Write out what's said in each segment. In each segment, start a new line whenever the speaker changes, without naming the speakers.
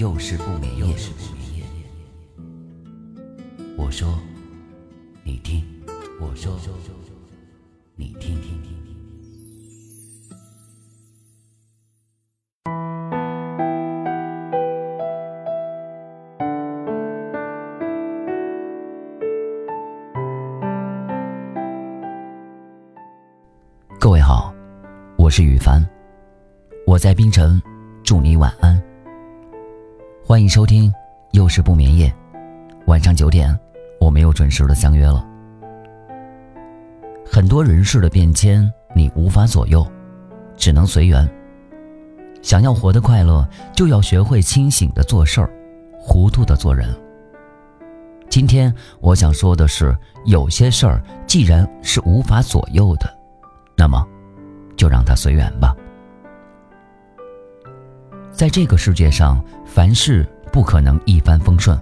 又是不眠夜。我说，你听；我说，你听。各位好，我是雨凡，我在冰城，祝你晚安。欢迎收听，又是不眠夜，晚上九点，我们又准时的相约了。很多人事的变迁，你无法左右，只能随缘。想要活得快乐，就要学会清醒的做事儿，糊涂的做人。今天我想说的是，有些事儿既然是无法左右的。那么，就让它随缘吧。在这个世界上，凡事不可能一帆风顺，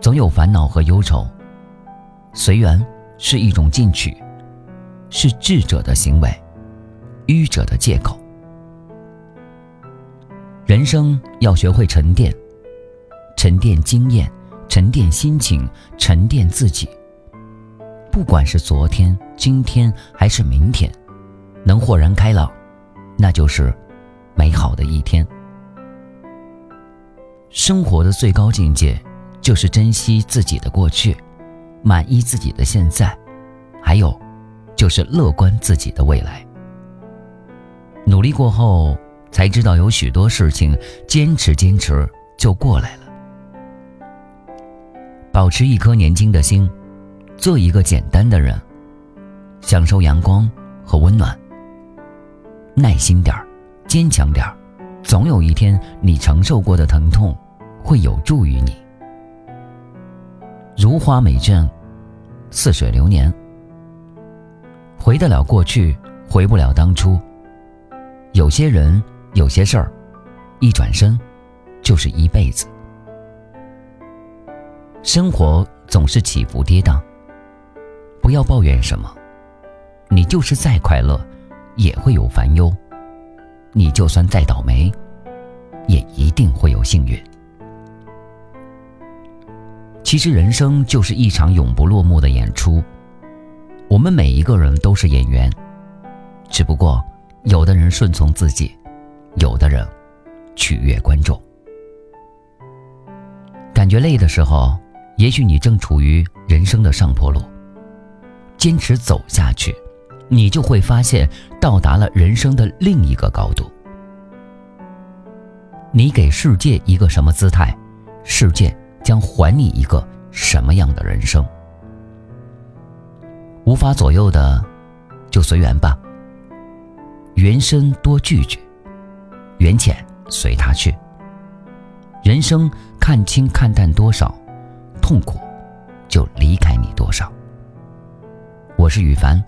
总有烦恼和忧愁。随缘是一种进取，是智者的行为，愚者的借口。人生要学会沉淀，沉淀经验，沉淀心情，沉淀自己。不管是昨天。今天还是明天，能豁然开朗，那就是美好的一天。生活的最高境界，就是珍惜自己的过去，满意自己的现在，还有，就是乐观自己的未来。努力过后，才知道有许多事情，坚持坚持就过来了。保持一颗年轻的心，做一个简单的人。享受阳光和温暖，耐心点儿，坚强点儿，总有一天你承受过的疼痛会有助于你。如花美眷，似水流年。回得了过去，回不了当初。有些人，有些事儿，一转身就是一辈子。生活总是起伏跌宕，不要抱怨什么。你就是再快乐，也会有烦忧；你就算再倒霉，也一定会有幸运。其实人生就是一场永不落幕的演出，我们每一个人都是演员，只不过有的人顺从自己，有的人取悦观众。感觉累的时候，也许你正处于人生的上坡路，坚持走下去。你就会发现，到达了人生的另一个高度。你给世界一个什么姿态，世界将还你一个什么样的人生。无法左右的，就随缘吧。缘深多拒绝，缘浅随他去。人生看清看淡多少，痛苦就离开你多少。我是羽凡。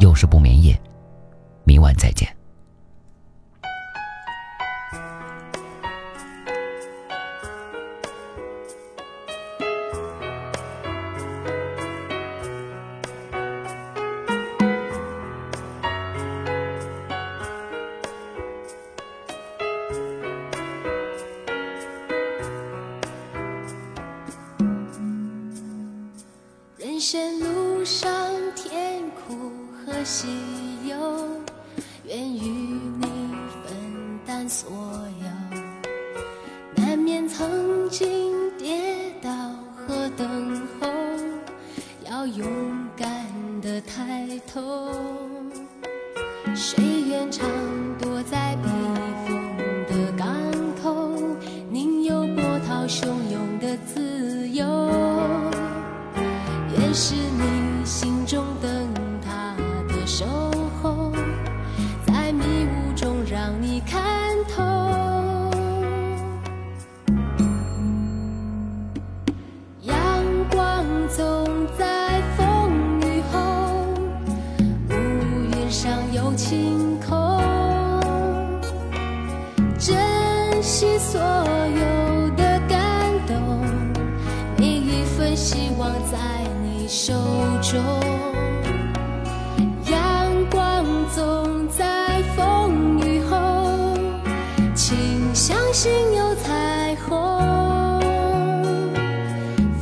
又是不眠夜，明晚再见。
人生路上西游，愿与你分担所有。难免曾经跌倒和等候，要勇敢的抬头。谁愿常躲在避风的港口？宁有波涛汹涌的自由。愿是你珍惜所有的感动每一份希望在你手中阳光总在风雨后请相信有彩虹。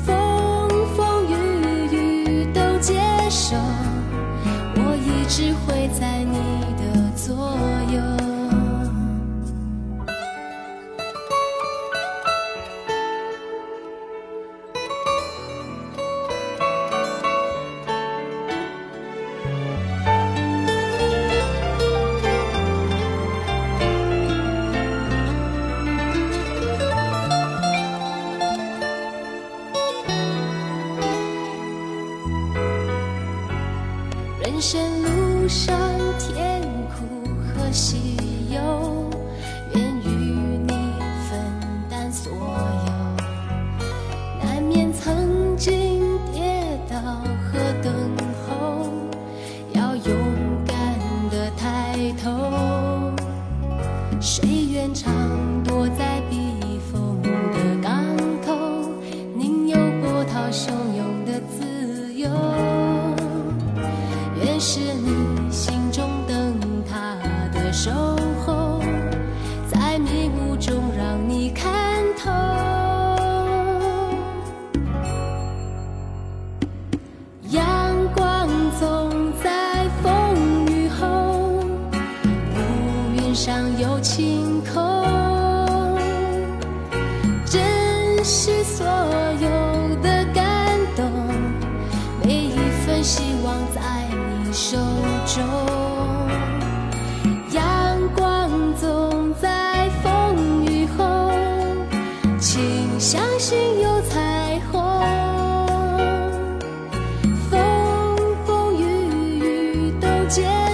风风雨雨都接受我一直会在你的左右。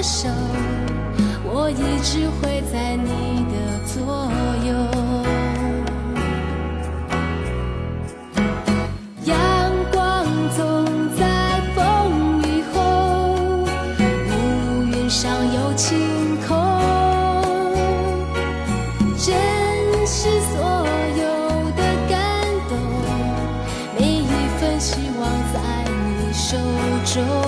手，我一直会在你的左右。阳光总在风雨后，乌云上有晴空。珍惜所有的感动，每一份希望在你手中。